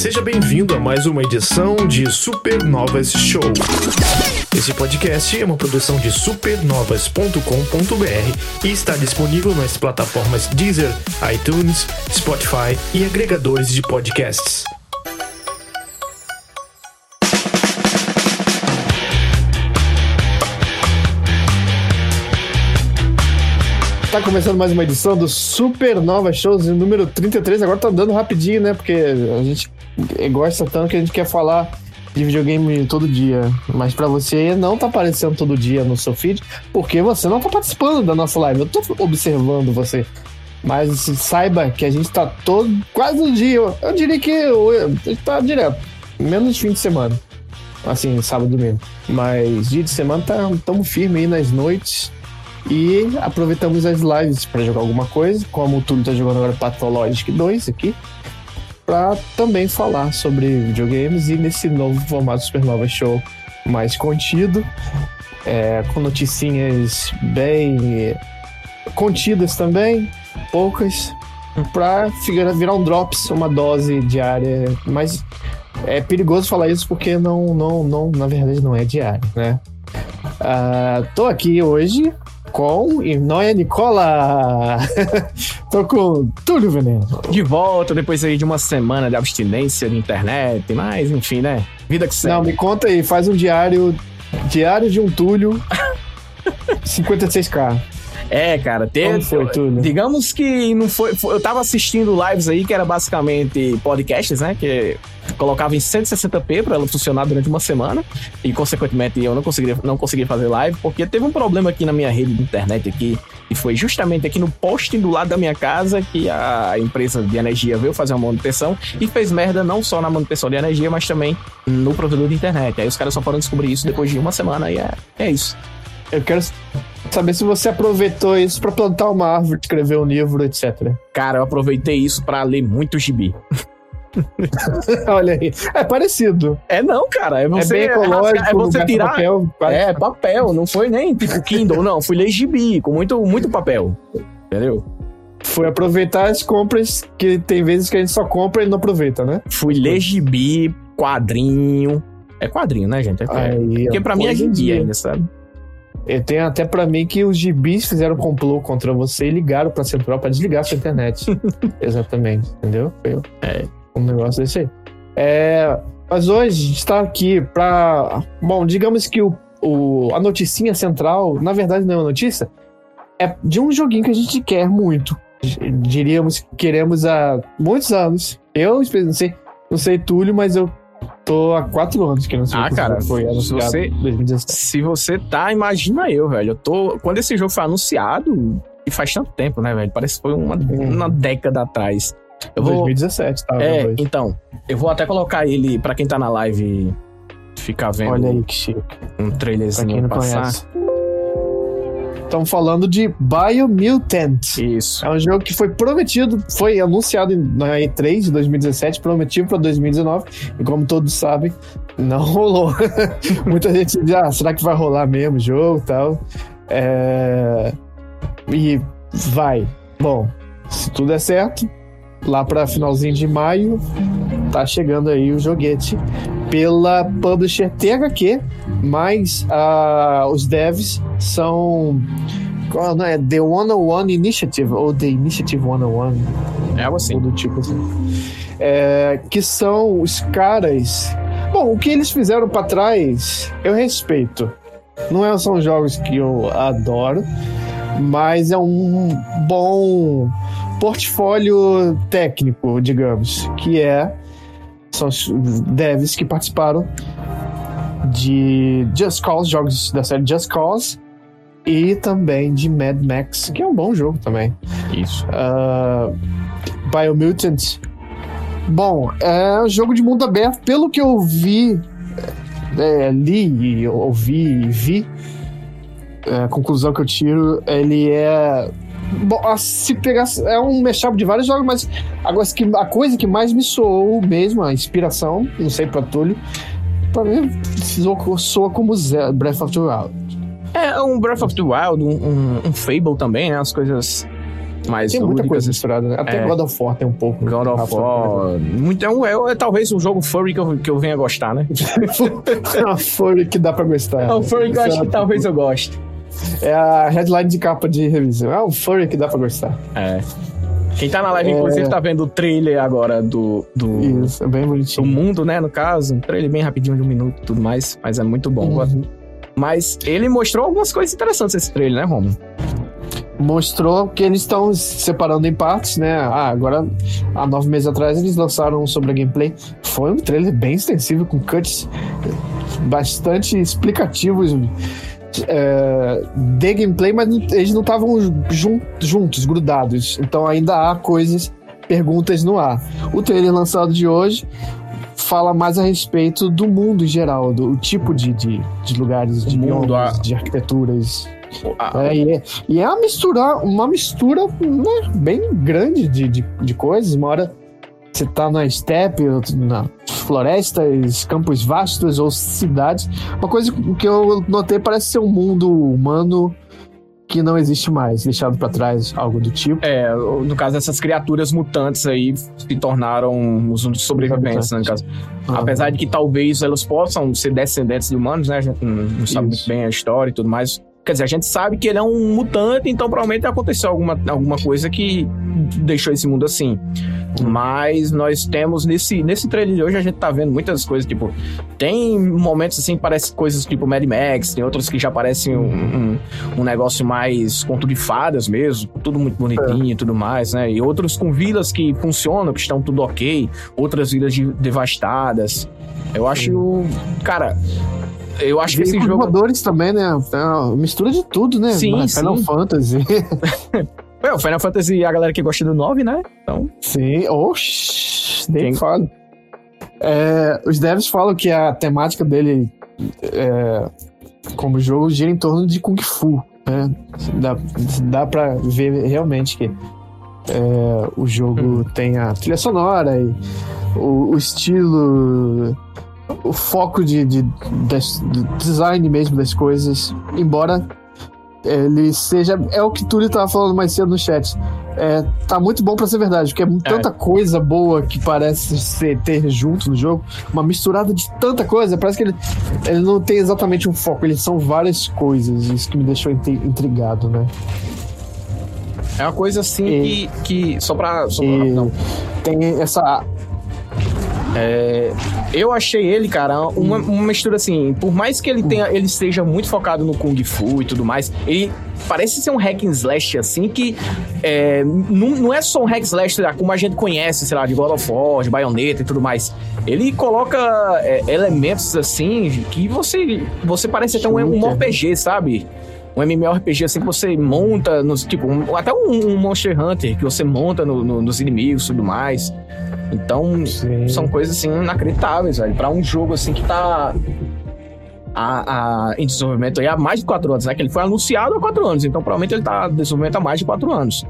Seja bem-vindo a mais uma edição de Supernovas Show. Esse podcast é uma produção de supernovas.com.br e está disponível nas plataformas Deezer, iTunes, Spotify e agregadores de podcasts. Tá começando mais uma edição do Supernova Shows número 33. Agora tá andando rapidinho, né? Porque a gente gosta tanto que a gente quer falar de videogame todo dia. Mas para você não tá aparecendo todo dia no seu feed, porque você não tá participando da nossa live. Eu tô observando você. Mas saiba que a gente tá todo, quase um dia. Eu diria que gente tá direto. Menos fim de semana. Assim, sábado e domingo. Mas dia de semana tá, tamo firme aí nas noites e aproveitamos as lives para jogar alguma coisa, como o Túlio tá jogando agora Pathologic 2 aqui, para também falar sobre videogames e nesse novo formato Supernova Show mais contido, é, com noticinhas bem contidas também, poucas, para virar um drops, uma dose diária, mas é perigoso falar isso porque não, não, não, na verdade não é diário, né? Uh, tô aqui hoje com Noia Nicola. Tô com Túlio Veneno. De volta depois aí de uma semana de abstinência de internet, mas enfim, né? Vida que segue. Não, me conta aí, faz um diário. Diário de um Túlio. 56k. É, cara, teve. Como foi tudo? Digamos que não foi, foi, Eu tava assistindo lives aí que era basicamente podcasts, né? Que colocava em 160p para ela funcionar durante uma semana. E, consequentemente, eu não conseguiria, não conseguiria fazer live, porque teve um problema aqui na minha rede de internet aqui. E foi justamente aqui no poste do lado da minha casa que a empresa de energia veio fazer uma manutenção e fez merda não só na manutenção de energia, mas também no provedor de internet. Aí os caras só foram descobrir isso depois de uma semana e é, é isso. Eu quero saber se você aproveitou isso para plantar uma árvore, escrever um livro, etc. Cara, eu aproveitei isso para ler muito gibi. Olha aí. É parecido. É não, cara. É, você, é bem ecológico. É você tirar. Papel, é, papel. Não foi nem tipo Kindle, não. Fui ler gibi com muito, muito papel. Entendeu? Foi aproveitar as compras que tem vezes que a gente só compra e não aproveita, né? Fui ler gibi, quadrinho. É quadrinho, né, gente? É, aí, Porque pra mim é gibi ainda, sabe? Eu tenho até para mim que os gibis fizeram um complô contra você e ligaram pra Central para desligar a sua internet. Exatamente, entendeu? Foi é. um negócio desse aí. É, mas hoje a gente tá aqui pra. Bom, digamos que o, o, a noticinha central, na verdade não é uma notícia, é de um joguinho que a gente quer muito. Diríamos que queremos há muitos anos. Eu, não sei, não sei Túlio, mas eu tô há quatro anos que não sei Ah, cara, foi se você, 2017. Se você tá, imagina eu, velho. Eu tô. Quando esse jogo foi anunciado, e faz tanto tempo, né, velho? Parece que foi uma, hum. uma década atrás. Eu vou, 2017, tá? É, então. Eu vou até colocar ele pra quem tá na live ficar vendo. Olha aí que chique. Um trailerzinho passar. Conhece. Estamos falando de Biomutant. Isso. É um jogo que foi prometido, foi anunciado na E3 de 2017, prometido para 2019, e como todos sabem, não rolou. Muita gente diz, ah, será que vai rolar mesmo o jogo e tal? É... E vai. Bom, se tudo der certo, lá para finalzinho de maio, tá chegando aí o joguete pela publisher THQ, mas uh, os devs são qual, não é The 101 Initiative ou The Initiative 101 é algo assim. Do tipo assim. É, que são os caras. Bom o que eles fizeram para trás eu respeito. Não é, são jogos que eu adoro mas é um bom portfólio técnico digamos que é são os devs que participaram de Just Cause, jogos da série Just Cause, e também de Mad Max, que é um bom jogo também. Isso. Uh, Biomutant. Bom, é um jogo de mundo aberto. Pelo que eu vi, é, li, ouvi e vi, é, a conclusão que eu tiro, ele é Bom, se pegar. É um mashup de vários jogos, mas agora a coisa que mais me soou mesmo, a inspiração, não sei pra Túlio, pra mim soa, soa como Breath of the Wild. É um Breath of the Wild, um, um, um, Fable também, né? As coisas mais tem muita coisa misturada, né? Até é. God of War tem um pouco. God of War. Então é, é, talvez um jogo furry que eu, que eu venha gostar, né? é uma furry que dá pra gostar. É um furry que eu acho que talvez eu goste. É a headline de capa de revisão. É um furry que dá pra gostar. É. Quem tá na live, é... inclusive, tá vendo o trailer agora do. do Isso, é bem bonitinho. Do mundo, né? No caso. Um trailer bem rapidinho de um minuto e tudo mais. Mas é muito bom. Uhum. Mas ele mostrou algumas coisas interessantes esse trailer, né, Romulo? mostrou que eles estão se separando em partes, né? Ah, agora, há nove meses atrás, eles lançaram sobre a gameplay. Foi um trailer bem extensivo, com cuts bastante explicativos é, de gameplay, mas eles não estavam jun juntos, grudados. Então ainda há coisas, perguntas no ar. O trailer lançado de hoje fala mais a respeito do mundo em geral, do tipo de, de, de lugares, de mundo, biomas, a... de arquiteturas. É, e, é, e é uma mistura, uma mistura né, bem grande de, de, de coisas. Uma hora você tá na steppe, na florestas, campos vastos ou cidades. Uma coisa que eu notei parece ser um mundo humano que não existe mais, deixado para trás, algo do tipo. É, no caso dessas criaturas mutantes aí se tornaram os sobreviventes, né, no caso. Ah, Apesar de que talvez elas possam ser descendentes de humanos, né? A gente não, não sabe muito bem a história e tudo mais. Quer dizer, a gente sabe que ele é um mutante, então provavelmente aconteceu alguma, alguma coisa que deixou esse mundo assim. Mas nós temos nesse, nesse trailer de hoje, a gente tá vendo muitas coisas, tipo, tem momentos assim que parecem coisas tipo Mad Max, tem outros que já parecem um, um, um, negócio mais conto de fadas mesmo, tudo muito bonitinho e é. tudo mais, né? E outros com vilas que funcionam, que estão tudo ok, outras vilas de, devastadas. Eu acho, cara, eu acho que esse jogo. jogadores também, né? É mistura de tudo, né? Sim, Final sim. Fantasy. é, o Final Fantasy, a galera que gosta do 9, né? Então. Sim, oxi, nem Quem... falo. É, os devs falam que a temática dele é, como jogo gira em torno de Kung Fu. Né? Dá, dá pra ver realmente que é, o jogo hum. tem a trilha sonora e o, o estilo o foco de, de, de, design mesmo das coisas, embora ele seja. É o que Túlio tava falando mais cedo no chat. É, tá muito bom para ser verdade, porque é, é tanta coisa boa que parece ser, ter junto no jogo, uma misturada de tanta coisa, parece que ele, ele não tem exatamente um foco, eles são várias coisas, isso que me deixou intrigado, né? É uma coisa assim e, que, que. Só pra. Só pra não. Tem essa é, eu achei ele, cara, uma, uma, mistura assim. Por mais que ele tenha, ele esteja muito focado no Kung Fu e tudo mais, ele parece ser um hack and slash, assim, que é, não, não é só um hack and slash como a gente conhece, sei lá, de God of War, de Bayonetta e tudo mais. Ele coloca é, elementos, assim, que você, você parece até um, um RPG, sabe? Um MMORPG assim que você monta nos, tipo, um, até um, um, Monster Hunter que você monta no, no, nos inimigos e tudo mais. Então, Sim. são coisas assim inacreditáveis, velho. Pra um jogo assim que tá a, a, em desenvolvimento aí há mais de quatro anos, né? Que ele foi anunciado há quatro anos, então provavelmente ele tá em desenvolvimento há mais de quatro anos.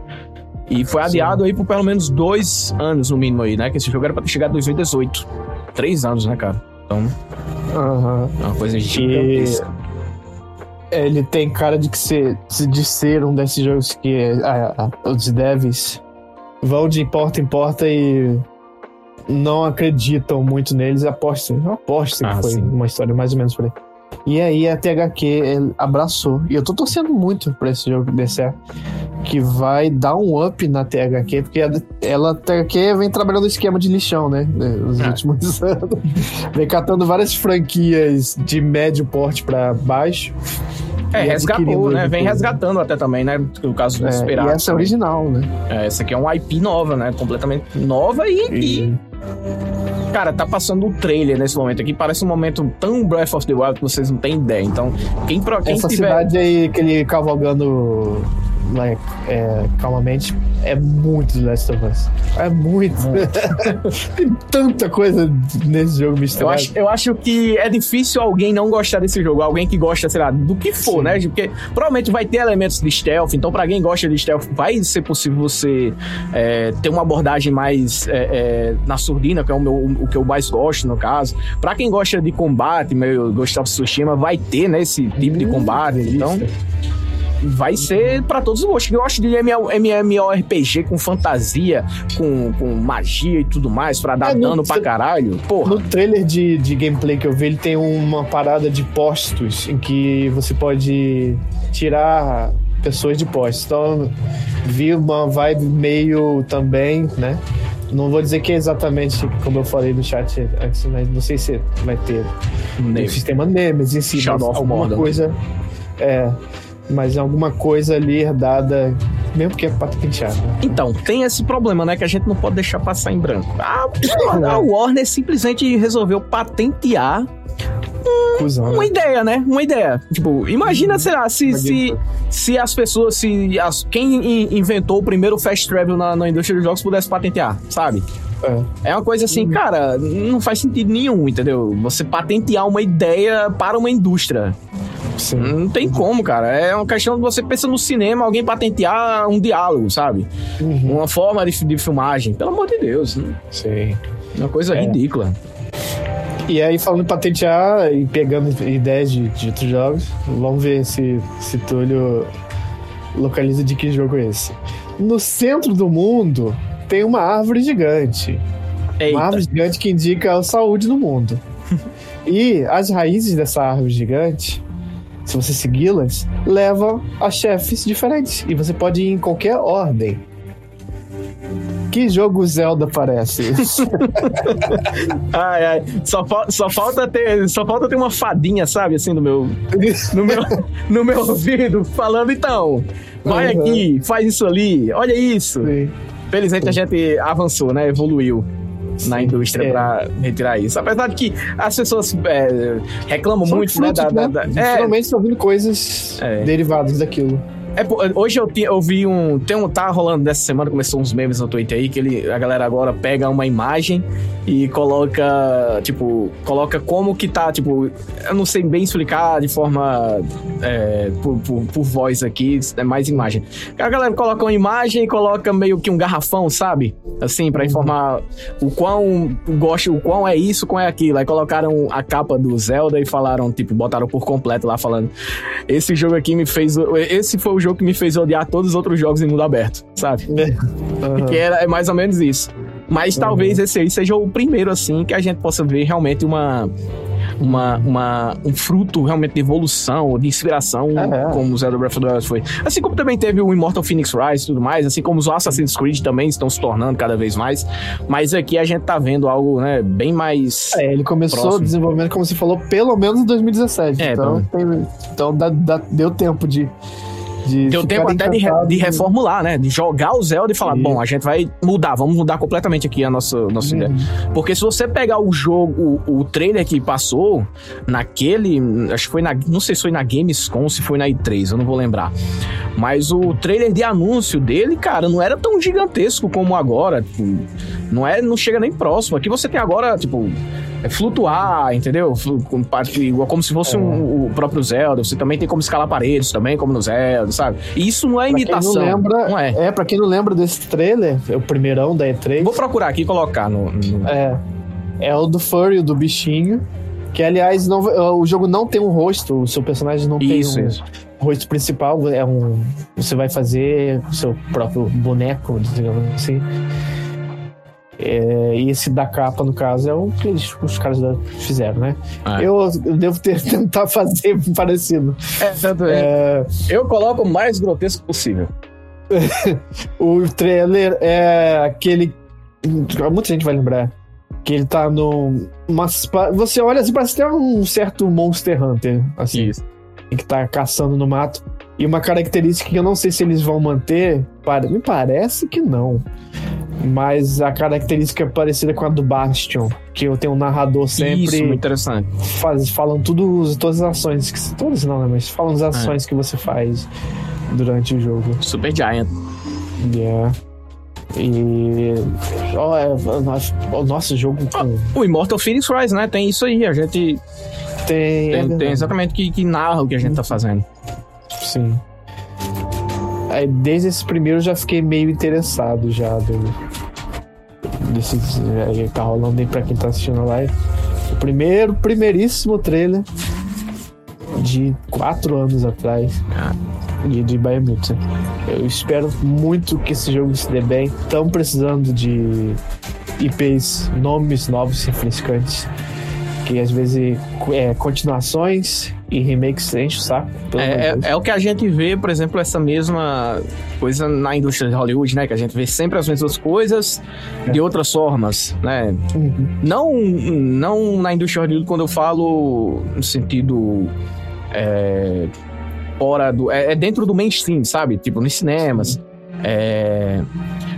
E foi adiado Sim. aí por pelo menos dois anos no mínimo aí, né? Que esse jogo era pra ter chegado em 2018. Três anos, né, cara? Então. Uhum. É uma coisa gigantesca. E ele tem cara de que ser, de ser um desses jogos que ah, ah, os devs vão de porta em porta e não acreditam muito neles, apostam. Apostam ah, que foi sim. uma história mais ou menos por aí. E aí a THQ abraçou. E eu tô torcendo muito pra esse jogo der certo. Que vai dar um up na THQ, porque ela, a THQ vem trabalhando o esquema de lixão, né? Nos é. últimos anos. vem catando várias franquias de médio porte para baixo. É, resgatou, né? Vem resgatando até também, né? O caso do é, Desperado. E essa é original, né? É, essa aqui é um IP nova, né? Completamente nova e, e... Cara, tá passando o um trailer nesse momento aqui. Parece um momento tão Breath of the Wild que vocês não têm ideia. Então, quem, quem Essa tiver... cidade aí, aquele cavalgando like, é, calmamente, é muito The Last of Us. É muito. Tem tanta coisa nesse jogo misturado. Eu acho, eu acho que é difícil alguém não gostar desse jogo. Alguém que gosta, sei lá, do que for, Sim. né? Porque provavelmente vai ter elementos de stealth. Então, pra quem gosta de stealth, vai ser possível você é, ter uma abordagem mais é, é, na surdina, que é o, meu, o que eu mais gosto, no caso. Pra quem gosta de combate, meio Ghost of Tsushima, vai ter, né, esse tipo de combate. Então. Vai ser para todos os gostos. Eu acho de MMORPG com fantasia, com, com magia e tudo mais, para dar é, dano no, pra caralho. Porra. No trailer de, de gameplay que eu vi, ele tem uma parada de postos em que você pode tirar pessoas de postos. Então, vi uma vibe meio também, né? Não vou dizer que é exatamente como eu falei no chat antes, mas não sei se vai ter o sistema Nemesis em si, Shadow alguma coisa. É, mas alguma coisa ali herdada, mesmo que é patenteada. Né? Então, tem esse problema, né? Que a gente não pode deixar passar em branco. A, a Warner simplesmente resolveu patentear uma né? ideia, né? Uma ideia. Tipo, imagina, sei lá, se, se, se as pessoas, se as, quem inventou o primeiro fast travel na, na indústria dos jogos pudesse patentear, sabe? É. é uma coisa assim, uhum. cara, não faz sentido nenhum, entendeu? Você patentear uma ideia para uma indústria. Sim. Não tem como, cara. É uma questão de você pensa no cinema, alguém patentear um diálogo, sabe? Uhum. Uma forma de, de, filmagem. Pelo amor de Deus. Né? Sim. Uma coisa é. ridícula. E aí, falando em patentear e pegando ideias de, de outros jogos, vamos ver se, se Túlio localiza de que jogo é esse. No centro do mundo tem uma árvore gigante. Eita. Uma árvore gigante que indica a saúde no mundo. e as raízes dessa árvore gigante, se você segui-las, levam a chefes diferentes. E você pode ir em qualquer ordem. Que jogo Zelda parece? ai, ai. Só, só, falta ter, só falta ter uma fadinha, sabe, assim, no meu, no meu, no meu ouvido, falando, então, vai uhum. aqui, faz isso ali, olha isso. Sim. Felizmente a gente avançou, né? Evoluiu na indústria é. para retirar isso. Apesar de que as pessoas é, reclamam São muito, frutos, né? Da, né? Da, da, é, Finalmente estão vindo coisas é. derivadas daquilo. É, hoje eu, eu vi um. Tem um. Tá rolando dessa semana, começou uns memes no Twitter aí, que ele, a galera agora pega uma imagem e coloca. Tipo, coloca como que tá. Tipo, eu não sei bem explicar de forma. É, por, por, por, voz aqui, é mais imagem. A galera coloca uma imagem e coloca meio que um garrafão, sabe? Assim, para uhum. informar o quão gosto, o quão é isso, quão é aquilo. Aí colocaram a capa do Zelda e falaram, tipo, botaram por completo lá falando. Esse jogo aqui me fez. Esse foi o jogo que me fez odiar todos os outros jogos em mundo aberto, sabe? Uhum. Que era, é mais ou menos isso. Mas uhum. talvez esse aí seja o primeiro, assim, que a gente possa ver realmente uma uma, uma, um fruto realmente de evolução, de inspiração, é, é. como o Zelda Breath of the Wild foi. Assim como também teve o Immortal Phoenix Rise e tudo mais, assim como os Assassin's Creed também estão se tornando cada vez mais. Mas aqui a gente tá vendo algo, né, bem mais. É, ele começou próximo. desenvolvimento, como você falou, pelo menos em 2017. É, então, então, tem, então dá, dá, deu tempo de de Deu tempo até de, re, de, reformular, né? De jogar o Zelda e falar, Sim. bom, a gente vai mudar, vamos mudar completamente aqui a nossa, nossa uhum. ideia. Porque se você pegar o jogo, o, o trailer que passou naquele, acho que foi na, não sei se foi na Gamescom, se foi na E3, eu não vou lembrar. Mas o trailer de anúncio dele, cara, não era tão gigantesco como agora. Tipo, não é, não chega nem próximo. Aqui você tem agora, tipo, é flutuar, entendeu? Igual como se fosse é. um, o próprio Zelda. Você também tem como escalar paredes também, como no Zelda, sabe? E isso não é pra imitação. Não, lembra, não é. É, pra quem não lembra desse trailer, é o primeirão da E3. Vou procurar aqui e colocar no, no... É. É o do Furry, do bichinho. Que, aliás, não, o jogo não tem um rosto, o seu personagem não isso, tem um isso. rosto principal. É um. Você vai fazer o seu próprio boneco, digamos assim. É, e esse da capa, no caso, é o que eles, os caras fizeram, né? Ah, é. eu, eu, devo ter, tentar fazer parecido. É, tanto é. é. Eu coloco o mais grotesco possível. o trailer é aquele. Muita gente vai lembrar. Que ele tá no. Mas você olha assim, parece ter um certo Monster Hunter. Assim. Isso. Que tá caçando no mato. E uma característica que eu não sei se eles vão manter. Me parece que não mas a característica é parecida com a do Bastion, que eu tenho um narrador sempre. Isso, muito interessante. Faz, falam tudo, todas as ações, que, todas não, né? Mas falam as ações é. que você faz durante o jogo. Super Giant. Yeah. E. Oh, é, o nosso jogo. Com... O Immortal Phoenix Rise, né? Tem isso aí, a gente. Tem. Tem, é tem exatamente que, que narra o que a gente tá fazendo. Sim. Aí, desde esse primeiro eu já fiquei meio interessado já do, desse aí tá rolando aí pra quem tá assistindo a live. O primeiro, primeiríssimo trailer de quatro anos atrás. de, de Biomutant. Eu espero muito que esse jogo se dê bem. Estão precisando de IPs, nomes novos e refrescantes. Que às vezes é continuações e remakes enchem o saco. É, é, é, o que a gente vê, por exemplo, essa mesma coisa na indústria de Hollywood, né? Que a gente vê sempre as mesmas coisas é. de outras formas, né? Uhum. Não, não na indústria de Hollywood quando eu falo no sentido é, fora do. É, é, dentro do mainstream, sabe? Tipo, nos cinemas. É,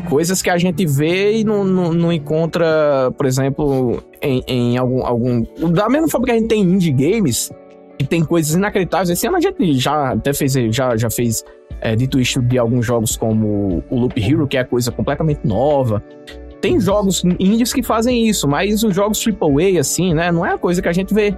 coisas que a gente vê e não, não, não encontra, por exemplo, em, em, algum, algum. Da mesma forma que a gente tem indie games, que tem coisas inacreditáveis. Esse ano a gente já até fez, já, já fez é, dito isso de alguns jogos como o Loop Hero, que é coisa completamente nova. Tem jogos indies que fazem isso, mas os jogos AAA, assim, né, não é a coisa que a gente vê.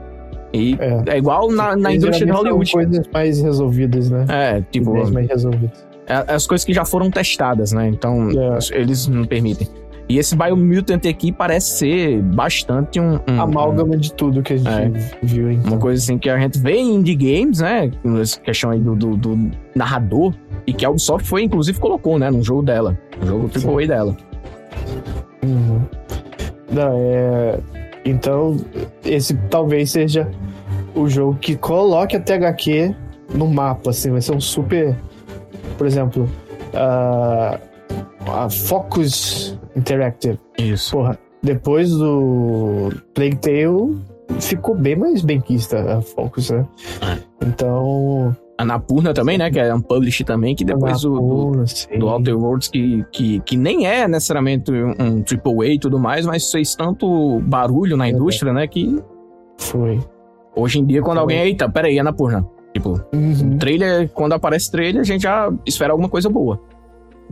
E é, é igual na, na indústria de Hollywood. São coisas mais resolvidas, né? É, tipo. Mais resolvidas. É, as coisas que já foram testadas, né? Então, é. eles não permitem. E esse Biomutant aqui parece ser bastante um. um Amálgama um, de tudo que a gente é, viu, então. Uma coisa assim que a gente vê em indie games, né? Essa questão aí do, do, do, narrador. E que a Ubisoft foi, inclusive, colocou, né? No jogo dela. No jogo AAA dela. Uhum. Não, é. Então, esse talvez seja o jogo que coloque a THQ no mapa, assim, vai ser um super. Por exemplo, uh, a Focus Interactive. Isso. Porra, depois do Plague Tale, ficou bem mais benquista a Focus, né? É. Então. A Napurna também, né? Que é um publish também, que depois Napurna, do, do Outer Worlds, que, que, que nem é necessariamente um AAA e tudo mais, mas fez tanto barulho na é, indústria, né? Que. Foi. Hoje em dia, quando então, alguém. Eita, peraí, Anapurna. Tipo, uhum. trailer, quando aparece trailer, a gente já espera alguma coisa boa.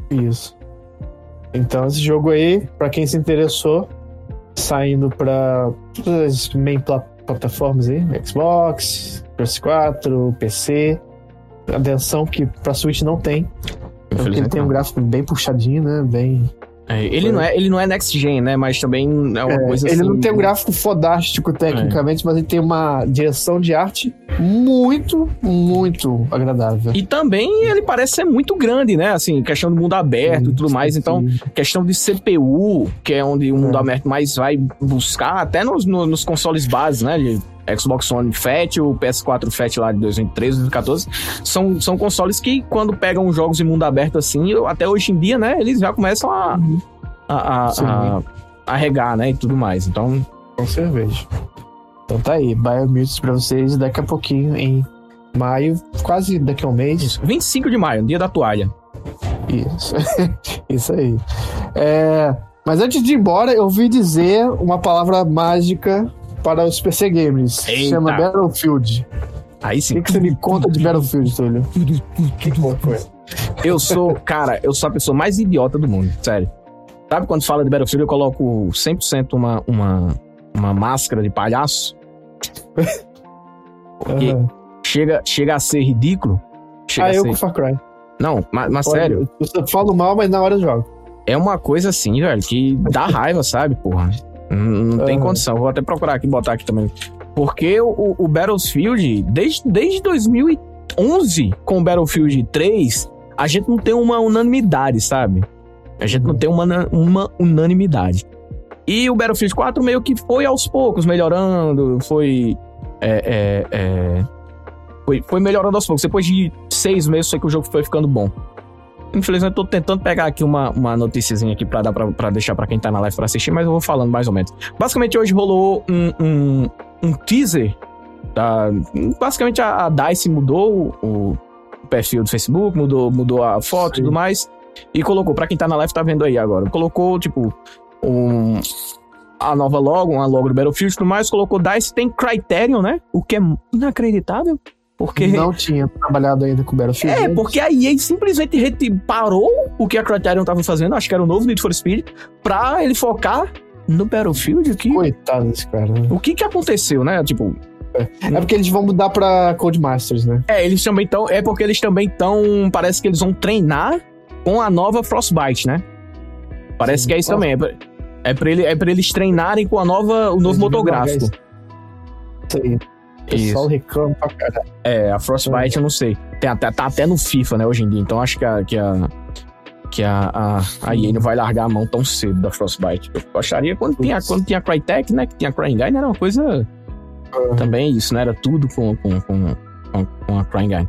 Isso. Então, esse jogo aí, para quem se interessou, saindo para todas as main plataformas aí, Xbox, PS4, PC. Atenção que para Switch não tem. Porque ele tem um gráfico bem puxadinho, né? Bem é, ele, não é, ele não é next gen, né? Mas também é uma é, coisa ele assim. Ele não tem um gráfico fodástico tecnicamente, é. mas ele tem uma direção de arte muito, muito agradável. E também ele parece ser muito grande, né? Assim, questão do mundo aberto e tudo mais. Então, questão de CPU, que é onde o mundo é. aberto mais vai buscar, até nos, nos consoles bases, né? De Xbox One Fat, o PS4 Fat lá de 2013, 2014, são, são consoles que quando pegam jogos em mundo aberto assim, até hoje em dia, né, eles já começam a, a, a, a, a regar, né, e tudo mais. Então... Com cerveja. Então tá aí, Biomutant pra vocês daqui a pouquinho, em maio, quase daqui a um mês. Isso, 25 de maio, dia da toalha. Isso, isso aí. É, mas antes de ir embora, eu ouvi dizer uma palavra mágica para os PC Games. Eita. Chama Battlefield. Aí sim. O que, que, você me conta de Battlefield, Túlio? que foi? Eu sou, cara, eu sou a pessoa mais idiota do mundo, sério. Sabe quando fala de Battlefield, eu coloco 100% uma, uma, uma máscara de palhaço? Porque uhum. chega, chega a ser ridículo. Chega ah, eu ser... com Far Cry. Não, mas, mas sério. Eu falo mal, mas na hora eu jogo. É uma coisa assim, velho, que dá raiva, sabe, porra? Não, não tem condição. Vou até procurar aqui, botar aqui também. Porque o, o Battlefield, desde, desde 2011, com o Battlefield 3, a gente não tem uma unanimidade, sabe? A gente não tem uma, uma unanimidade. E o Battlefield 4 meio que foi aos poucos melhorando, foi. É, é, é, foi, foi melhorando aos poucos. Depois de seis meses, sei que o jogo foi ficando bom. Infelizmente, eu tô tentando pegar aqui uma, uma noticiazinha aqui pra, dar pra, pra deixar pra quem tá na live pra assistir, mas eu vou falando mais ou menos. Basicamente, hoje rolou um, um, um teaser. Da, basicamente, a, a DICE mudou o, o, perfil do Facebook, mudou, mudou a foto e tudo mais. E colocou, pra quem tá na live tá vendo aí agora, colocou, tipo, um, a nova logo, uma logo do Battlefield e tudo mais, colocou DICE, tem Criterion, né? O que é inacreditável. Porque... Não tinha trabalhado ainda com Battlefield. É, porque a EA simplesmente parou o que a Criterion tava fazendo, acho que era o novo Need for Speed, pra ele focar no Battlefield aqui. Coitado desse cara. Né? O que que aconteceu, né? Tipo... É. é porque eles vão mudar pra Codemasters, né? É, eles também estão... É porque eles também estão... Parece que eles vão treinar com a nova Frostbite, né? Parece Sim. que é isso também. É pra, é pra, ele, é pra eles treinarem com a nova, o novo motográfico. Isso aí. O pessoal reclama pra caralho. É, a Frostbite eu não sei. Tem até, tá até no FIFA, né, hoje em dia. Então acho que a, que a, que a, a, a EA não vai largar a mão tão cedo da Frostbite. Eu acharia quando tinha, quando tinha a Crytek, né, que tinha a CryEngine, era uma coisa... Uhum. Também isso, né? Era tudo com, com, com, com a CryEngine.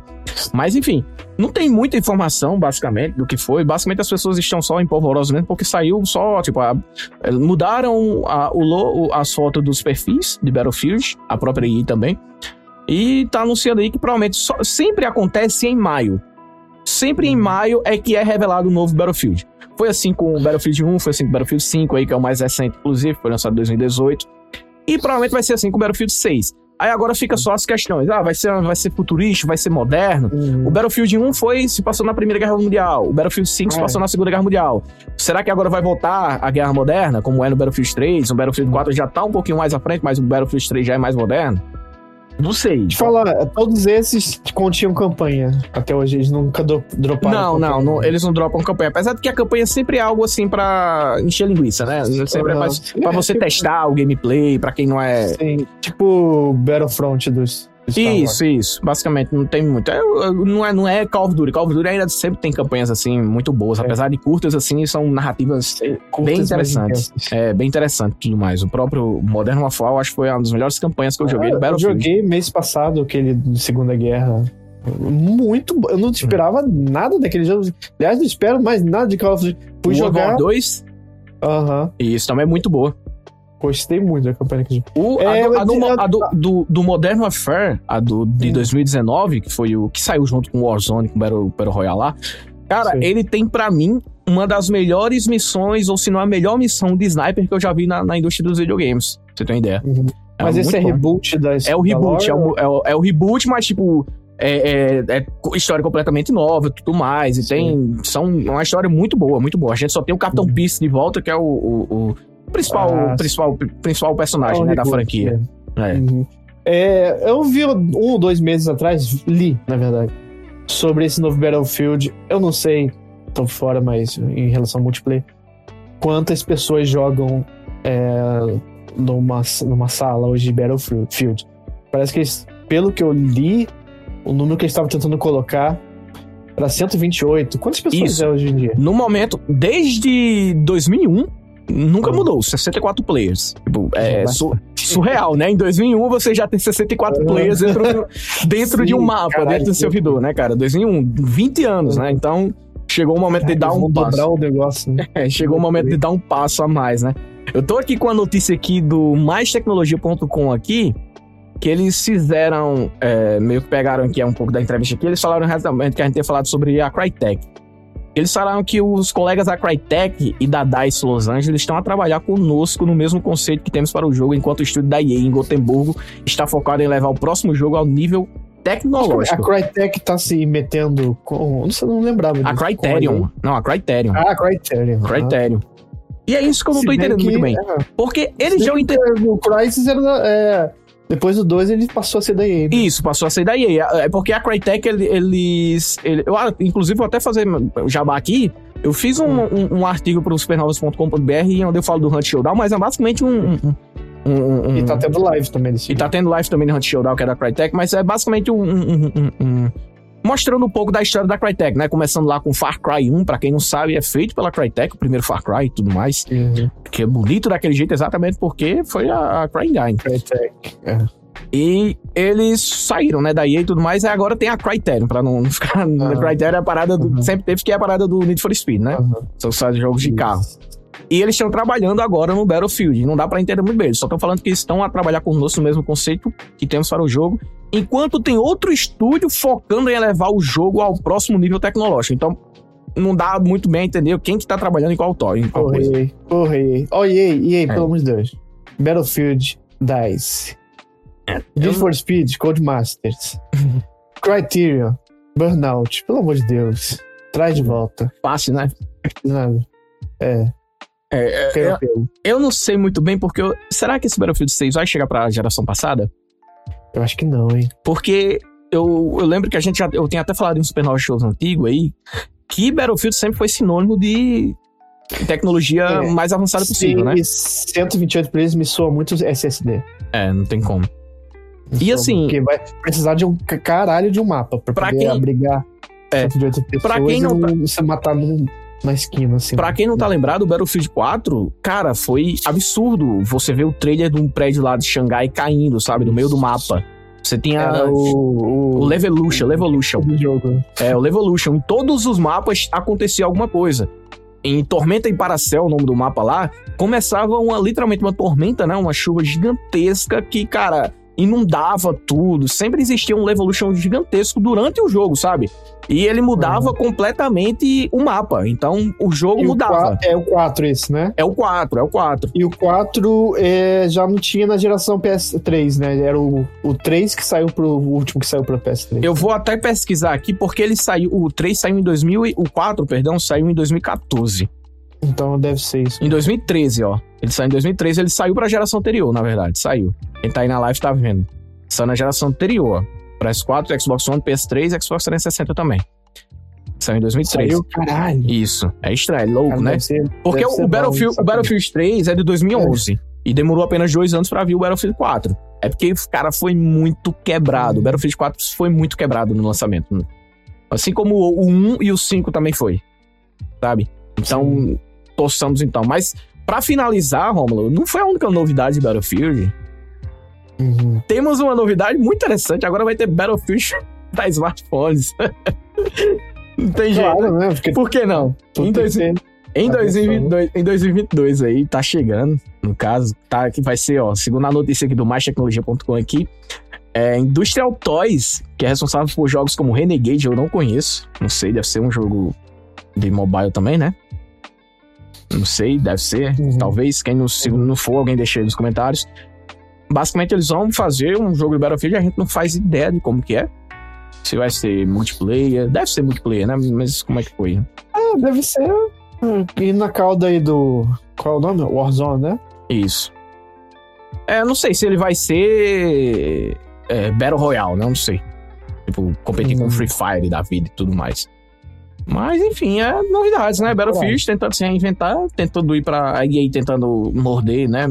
Mas enfim, não tem muita informação, basicamente, do que foi. Basicamente, as pessoas estão só em polvorosa mesmo, porque saiu só, tipo, a, mudaram a, o, as fotos dos perfis de Battlefield, a própria EA também. E tá anunciando aí que provavelmente só, sempre acontece em maio. Sempre em maio é que é revelado o um novo Battlefield. Foi assim com o Battlefield 1, foi assim com o Battlefield 5 aí, que é o mais recente, inclusive, foi lançado em 2018. E provavelmente vai ser assim com o Battlefield 6. Aí agora fica só as questões. Ah, vai ser, vai ser futurista, vai ser moderno. Uhum. O Battlefield 1 foi, se passou na Primeira Guerra Mundial. O Battlefield 5 é. se passou na Segunda Guerra Mundial. Será que agora vai voltar a Guerra Moderna, como é no Battlefield 3? O Battlefield 4 já tá um pouquinho mais à frente, mas o Battlefield 3 já é mais moderno? Não sei. Te falar, todos esses continham campanha. Até hoje eles nunca droparam. Não, não, não, eles não dropam campanha. Apesar de que a campanha sempre é algo assim pra encher linguiça, né? Sempre uhum. é pra é, você tipo... testar o gameplay, pra quem não é. Sim, tipo Battlefront dos isso, isso. Basicamente, não tem muito. É, não, é, não é Call of Duty. Call of Duty ainda sempre tem campanhas, assim, muito boas. É. Apesar de curtas, assim, são narrativas curtas, bem interessantes. É, bem interessante tudo mais. O próprio Modern Warfare, acho que foi uma das melhores campanhas que eu joguei é, do Battlefield. Eu joguei mês passado, aquele de Segunda Guerra. Muito. Eu não esperava nada daquele jogo. Aliás, não espero mais nada de Call of Duty. Fui World jogar. War 2? Aham. Uhum. Isso também é muito boa. Gostei muito da campanha que o, é, a, do, a, do, a do, do, do, Modern Warfare, a do, de hum. 2019, que foi o que saiu junto com o Warzone, com o Battle, Battle Royale lá. Cara, Sim. ele tem para mim uma das melhores missões, ou se não a melhor missão de sniper que eu já vi na, na indústria dos videogames. Pra você ter uma ideia. Uhum. É mas esse é bom. reboot da É o reboot, é o, é, o, é o reboot, mas tipo, é, é, é, história completamente nova tudo mais. E Sim. tem. São uma história muito boa, muito boa. A gente só tem o Capitão uhum. Peace de volta, que é o, o, principal, ah, principal, principal personagem é né, da franquia. É. Uhum. É, eu vi um ou dois meses atrás, li, na verdade, sobre esse novo Battlefield. Eu não sei, tô fora, mas em relação ao multiplayer, quantas pessoas jogam é, numa, numa sala hoje de Battlefield. Parece que, eles, pelo que eu li, o número que eles estavam tentando colocar para 128. Quantas pessoas Isso. é hoje em dia? No momento, desde 2001, nunca mudou, 64 players. Tipo, é su surreal, né? Em 2001 você já tem 64 é. players dentro, dentro Sim, de um mapa, caralho, dentro do servidor, né, cara? 2001, 20 anos, né? Então chegou o momento de dar um passo. o negócio, né? É, chegou o momento de dar um passo a mais, né? Eu tô aqui com a notícia aqui do maistecnologia.com aqui, que eles fizeram, é, meio que pegaram aqui um pouco da entrevista aqui, eles falaram exatamente que a gente tinha falado sobre a Crytek. Eles falaram que os colegas da Crytek e da DICE Los Angeles estão a trabalhar conosco no mesmo conceito que temos para o jogo, enquanto o estúdio da EA em Gotemburgo está focado em levar o próximo jogo ao nível tecnológico. A Crytek tá se metendo com. Não sei, não lembrava disso. A Criterion. Não, a Criterion. Ah, a Criterion. Criterion. E é isso que eu não se tô entendendo que, muito bem. É. Porque eles já entenderam. O Crysis era. É, depois do 2 ele passou a ser da EA. Né? Isso, passou a ser da EA. É porque a Crytek, eles. Ele, eu, inclusive, vou até fazer jabá aqui. Eu fiz um, um, um artigo para o supernovas.com.br onde eu falo do Hunt Showdown, mas é basicamente um, um um, um, e tá tendo live também desse E tá tendo live também no Hunt Showdown, que é da Crytek, mas é basicamente um, um, mostrando um pouco da história da Crytek, né? Começando lá com Far Cry 1, para quem não sabe, é feito pela Crytek, o primeiro Far Cry e tudo mais. Uhum. Que é bonito daquele jeito exatamente porque foi a, a CryEngine. Crytek, é. E eles saíram, né, da EA e tudo mais, e agora tem a Criterion, pra não ficar... Uhum. A Criterion é a parada do... Uhum. Sempre teve que é a parada do Need for Speed, né? Uhum. São só jogos de carro. E eles estão trabalhando agora no Battlefield. Não dá para entender muito bem. Eles só estão falando que eles estão a trabalhar conosco no mesmo conceito que temos para o jogo. Enquanto tem outro estúdio focando em elevar o jogo ao próximo nível tecnológico. Então, não dá muito bem a entender quem que tá trabalhando em qual EA. Porra, EA. Ó, EA, EA, pelo amor de Deus. Battlefield, DICE. É, Need for Speed, Codemasters. Criterion, Burnout. Pelo amor de Deus. Traz de volta. Fácil, né? Nada. É. É, é eu, eu, não sei muito bem, porque. Eu, será que esse Battlefield 6 vai chegar pra geração passada? Eu acho que não, hein? Porque eu, eu lembro que a gente já. Eu tenho até falado em um Supernova Shows antigo aí, que Battlefield sempre foi sinônimo de tecnologia é, mais avançada possível, né? 128 players me soa muito SSD. É, não tem como. E assim. Porque vai precisar de um caralho de um mapa pra, pra poder quem... abrigar é. Pra quem não tá... você matar na esquina, assim. Pra quem não tá lembrado, o Battlefield 4, cara, foi absurdo. Você vê o trailer de um prédio lá de Xangai caindo, sabe? No meio do mapa. Você tinha o, o, o Levolution, Levolution. Do jogo. É, o Levolution. Em todos os mapas acontecia alguma coisa. Em Tormenta em Paracel, o nome do mapa lá, começava uma, literalmente uma tormenta, né? Uma chuva gigantesca que, cara, inundava tudo. Sempre existia um Levolution gigantesco durante o jogo, sabe? E ele mudava uhum. completamente o mapa. Então o jogo e mudava. O é o 4 esse, né? É o 4, é o 4. E o 4 é, já não tinha na geração PS3, né? Era o, o 3 que saiu pro o último que saiu pro PS3. Eu vou até pesquisar aqui porque ele saiu. O 3 saiu em 2000. O 4, perdão, saiu em 2014. Então deve ser isso. Em 2013, ó. Ele saiu em 2013, ele saiu pra geração anterior, na verdade. Saiu. Quem tá aí na live tá vendo. Saiu na geração anterior. PS4, Xbox One, PS3 e Xbox 360 também. Saiu em 2003. Saiu, caralho. Isso. É estranho, é louco, cara, né? Ser, Porque o, Battlefield, o Battlefield 3 é de 2011. É. E demorou apenas dois anos para vir o Battlefield 4. É porque o cara foi muito quebrado. O Battlefield 4 foi muito quebrado no lançamento. Assim como o 1 e o 5 também foi. Sabe? Então, Sim. Torçamos então. Mas, para finalizar, Romulo, não foi a única novidade de Battlefield. Uhum. Temos uma novidade muito interessante. Agora vai ter Battlefield para smartphones. não tem claro, jeito. Né? Porque Por que não? Em, dois, em, 2022, em 2022 aí, tá chegando, no caso, tá, que vai ser, ó, segundo a notícia aqui do maistecnologia.com aqui, é Industrial Toys, que é responsável por jogos como Renegade, eu não conheço. Não sei, deve ser um jogo de mobile também, né? Não sei, deve ser. Uhum. Talvez, quem não, se não for, alguém deixe aí nos comentários. Basicamente, eles vão fazer um jogo de Battlefield e a gente não faz ideia de como que é. Se vai ser multiplayer. Deve ser multiplayer, né? Mas como é que foi? Ah, deve ser. E na cauda aí do. Qual é o nome? Warzone, né? Isso. É, não sei se ele vai ser. É, Battle Royale, né? Não sei. Tipo, competir hum. com Free Fire da vida e tudo mais. Mas, enfim, é novidades, né? Battlefield tentando se reinventar, tentando ir pra a EA tentando morder, né?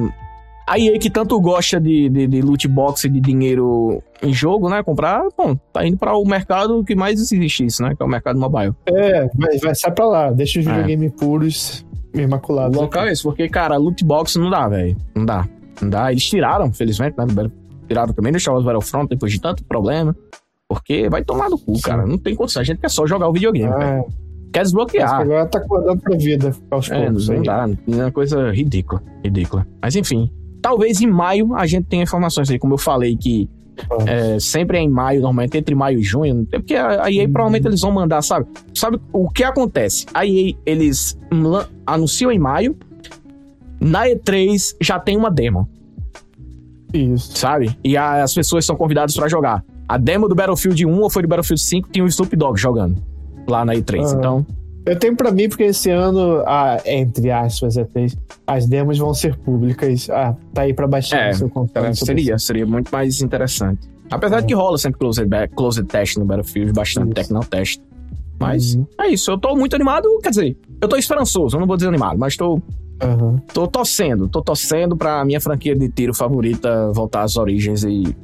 A EA que tanto gosta de, de, de loot box e de dinheiro em jogo, né? Comprar, bom, tá indo para o mercado que mais existe isso, né? Que é o mercado mobile. É, vai, vai sai pra lá. Deixa os é. videogames puros, imaculados. O local é esse, porque, cara, loot box não dá, velho. Não dá. Não dá. Eles tiraram, felizmente, né? Tiraram também Star Wars Battlefront depois de tanto problema. Porque vai tomar no cu, Sim. cara. Não tem condição. A gente quer só jogar o videogame, é. Quer desbloquear. Agora tá acordando pra vida aos é, poucos. Não dá. É uma coisa ridícula. Ridícula. Mas enfim. Talvez em maio a gente tenha informações aí, como eu falei, que é, sempre é em maio, normalmente entre maio e junho. É porque a EA uhum. provavelmente eles vão mandar, sabe? Sabe o que acontece? A EA, eles anunciam em maio, na E3 já tem uma demo. Isso. Sabe? E a, as pessoas são convidadas para jogar. A demo do Battlefield 1 ou foi do Battlefield 5 tinha o Snoop Dogg jogando lá na E3. Uhum. Então. Eu tenho para mim, porque esse ano, ah, entre aspas, E3, as demos vão ser públicas. Ah, tá aí pra baixar é, seu console. Seria, seria muito mais interessante. Apesar de que rola sempre closed, closed test no Battlefield, bastante isso. technical test. Mas uhum. é isso, eu tô muito animado, quer dizer, eu tô esperançoso, eu não vou dizer animado, mas tô. Uhum. Tô torcendo, tô torcendo pra minha franquia de tiro favorita voltar às origens e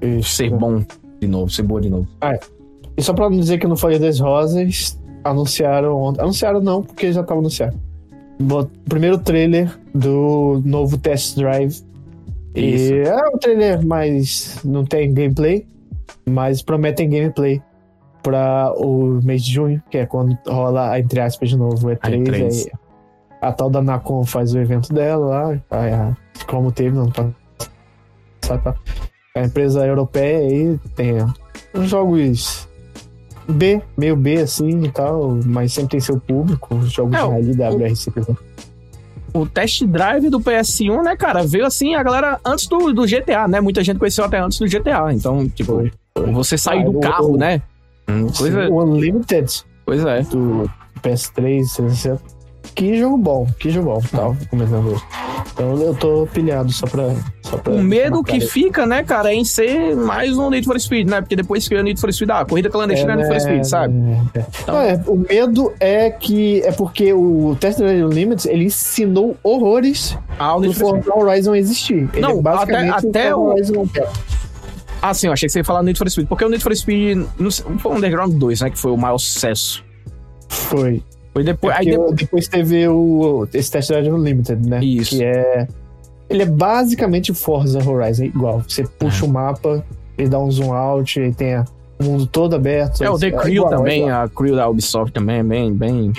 isso. ser bom de novo, ser boa de novo. Ah, é. E só pra não dizer que não foi das rosas, anunciaram ontem. Anunciaram não, porque já tava anunciado. O primeiro trailer do novo Test Drive. Isso. E é um trailer, mas não tem gameplay. Mas prometem gameplay para o mês de junho, que é quando rola, entre aspas, de novo o E3. E3. a tal da Nacon faz o evento dela lá, como teve no passado. A empresa europeia aí tem os jogos B, meio B assim e tal, mas sempre tem seu público, os jogos é, de rally da WRC, exemplo. O test drive do PS1, né, cara, veio assim a galera antes do, do GTA, né? Muita gente conheceu até antes do GTA. Então, tipo, foi, foi. você sair ah, do carro, o, né? Coisa... O Unlimited. Pois é. Do PS3, 360 que jogo bom, que jogo bom, tal, começando Então eu tô pilhado só pra. Só pra o medo que fica, né, cara, é em ser mais um Need for Speed, né? Porque depois que o Need for Speed, ah, corrida clandestina é, é Need for Speed, sabe? É, é. Então... é, o medo é que. É porque o Test Drive Limits ele ensinou horrores ao Need for Horizon existir. Ele Não, é basicamente até, até o. Horizon Ah, sim, eu achei que você ia falar Need for Speed, porque o Need for Speed não foi o Underground 2, né, que foi o maior sucesso. Foi. Foi depois. É aí depois... depois teve o, esse Test Drive Unlimited, né? Isso. Que é. Ele é basicamente Forza Horizon, igual. Você puxa é. o mapa, ele dá um zoom out, e tem o mundo todo aberto. É, o The Crew é igual, também, é a Crew da Ubisoft também é bem, bem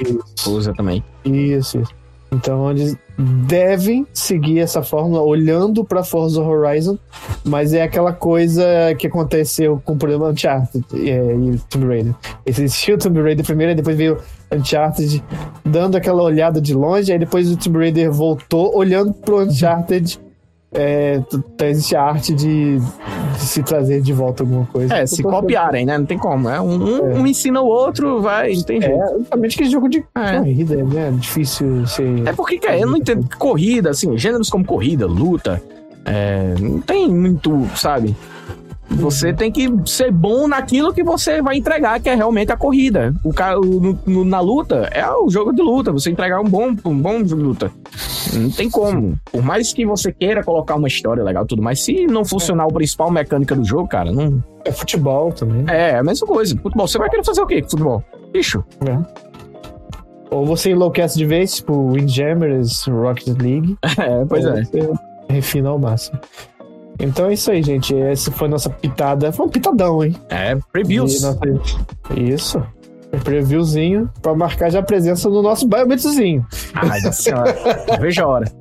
usa também. Isso, isso. Então eles devem seguir essa fórmula olhando para Forza Horizon, mas é aquela coisa que aconteceu com o problema Uncharted e, e Tomb Raider. Existiu Tomb Raider primeiro, e depois veio Uncharted dando aquela olhada de longe, aí depois o Tomb Raider voltou olhando pro Uncharted é, existe a arte de, de, se trazer de volta alguma coisa. É, se copiarem, né? Não tem como. É, um, é. um ensina o outro, vai, não tem jeito. É, justamente que é jogo de é. corrida, né? Difícil ser. É porque, cara, eu não entendo. Corrida, assim, gêneros como corrida, luta, é, não tem muito, sabe? Você tem que ser bom naquilo que você vai entregar, que é realmente a corrida. O cara, no, no, na luta, é o jogo de luta. Você entregar um bom, um bom jogo de luta. Não tem como. Por mais que você queira colocar uma história legal e tudo, mas se não funcionar o principal mecânica do jogo, cara, não. É futebol também. É, é a mesma coisa. Futebol, você vai querer fazer o quê com futebol? Bicho. É. Ou você enlouquece de vez, tipo Windjammers, Rocket League. É, pois é. Você refina ao máximo. Então é isso aí, gente. Essa foi nossa pitada. Foi um pitadão, hein? É, previews. Nossa... Isso. Um previewzinho pra marcar já a presença no nosso biometrozinho. Ai, senhora. Veja a hora.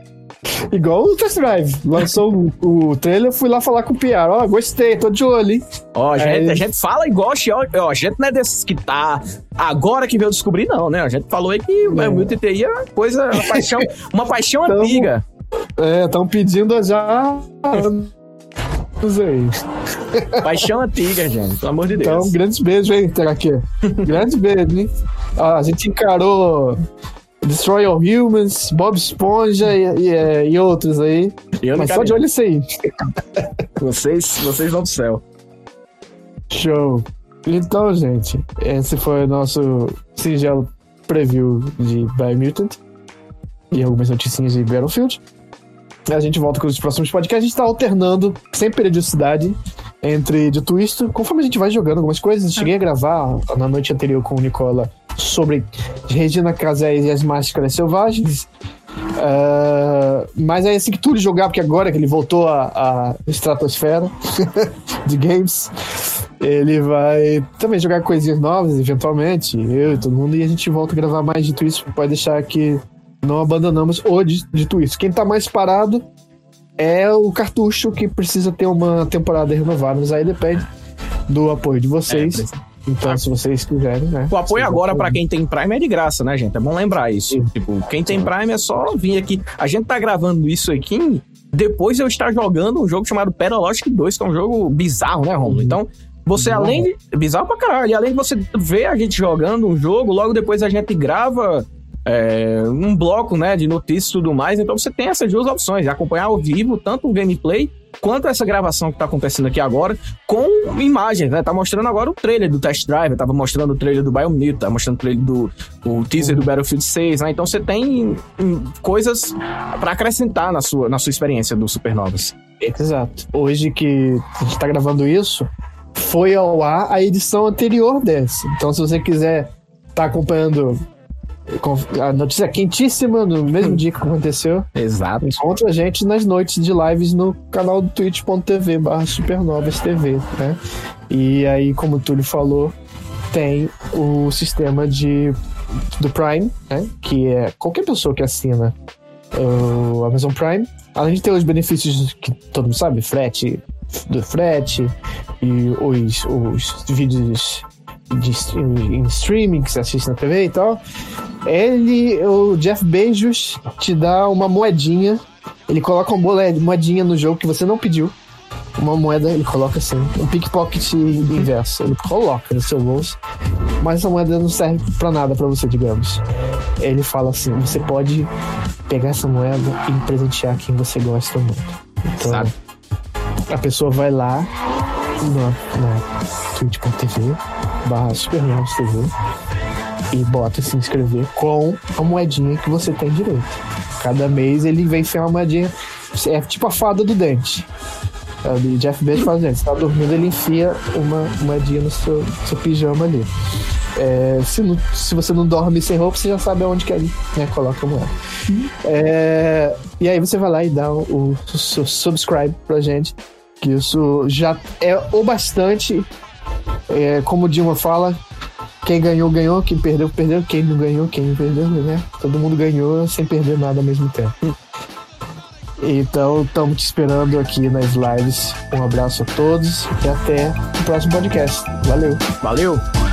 Igual o Test Drive. Lançou o, o trailer, fui lá falar com o Piar. Ó, oh, gostei, tô de olho, hein? Ó, a, gente, a gente fala igual ó, a gente não é desses que tá agora que veio descobrir, não, né? A gente falou aí que o é. TTI é coisa, uma paixão, uma paixão antiga. É, estão pedindo já aí. Paixão antiga, gente, pelo amor de Deus. Então, grandes beijos, hein, aqui. grandes beijos, hein? Ah, a gente encarou Destroy All Humans, Bob Esponja e, e, é, e outros aí. Eu Mas só de olho isso aí. vocês, vocês vão pro céu. Show. Então, gente, esse foi o nosso singelo preview de Biomutant e algumas notícias de Battlefield. A gente volta com os próximos podcasts. A gente tá alternando, sem periodicidade, entre de twist. Conforme a gente vai jogando algumas coisas, cheguei a gravar na noite anterior com o Nicola sobre Regina Casé e as Máscaras Selvagens. Uh, mas é assim que tudo jogar, porque agora que ele voltou à, estratosfera de games, ele vai também jogar coisinhas novas, eventualmente, eu e todo mundo, e a gente volta a gravar mais de Twist. Pode deixar que não abandonamos o dito isso. Quem tá mais parado é o cartucho que precisa ter uma temporada renovada, mas aí depende do apoio de vocês. É, então, ah, se vocês quiserem, né? O apoio agora para quem tem Prime é de graça, né, gente? É bom lembrar isso. Sim. Tipo, quem tem Prime é só vir aqui. A gente tá gravando isso aqui depois eu estar jogando um jogo chamado Paralogic 2, que é um jogo bizarro, né, Romulo? Uhum. Então, você além de. Bizarro pra caralho. E além de você ver a gente jogando um jogo, logo depois a gente grava é, um bloco né, de notícias e tudo mais. Então você tem essas duas opções: acompanhar ao vivo tanto o gameplay quanto essa gravação que está acontecendo aqui agora, com imagens, né? Tá mostrando agora o trailer do Test Drive, tava mostrando o trailer do Biomutant, tá mostrando o trailer do o teaser do Battlefield 6, né? Então você tem hum, coisas para acrescentar na sua, na sua experiência do Supernovas. Exato. Hoje que a gente tá gravando isso, foi ao ar a edição anterior dessa. Então se você quiser tá acompanhando a notícia quentíssima no mesmo dia que aconteceu. Exato. Encontra a gente nas noites de lives no canal do twitch.tv barra supernovas TV, né? E aí, como o Túlio falou, tem o sistema de do Prime, né? Que é qualquer pessoa que assina o Amazon Prime, além de ter os benefícios que todo mundo sabe, frete do frete e os, os vídeos de, em streaming que você assiste na TV e tal. Ele, o Jeff Bezos, te dá uma moedinha. Ele coloca uma moedinha no jogo que você não pediu. Uma moeda, ele coloca assim, um pickpocket inverso. Ele coloca no seu bolso, mas essa moeda não serve para nada para você, digamos. Ele fala assim: você pode pegar essa moeda e presentear quem você gosta muito. Então, Sabe? a pessoa vai lá na, na twitch.tv barra Supernovos TV e bota se inscrever com a moedinha que você tem direito. Cada mês ele vem sem uma moedinha. É tipo a fada do dente. O Jeff Bezos fala, gente, você tá dormindo, ele enfia uma moedinha no seu, seu pijama ali. É, se, não, se você não dorme sem roupa, você já sabe aonde que ele né, coloca a moeda. É, e aí você vai lá e dá o, o, o subscribe pra gente. Que isso já é o bastante. É, como o Dilma fala, quem ganhou, ganhou, quem perdeu, perdeu, quem não ganhou, quem perdeu, né? Todo mundo ganhou sem perder nada ao mesmo tempo. Então, estamos te esperando aqui nas lives. Um abraço a todos e até o próximo podcast. Valeu. Valeu.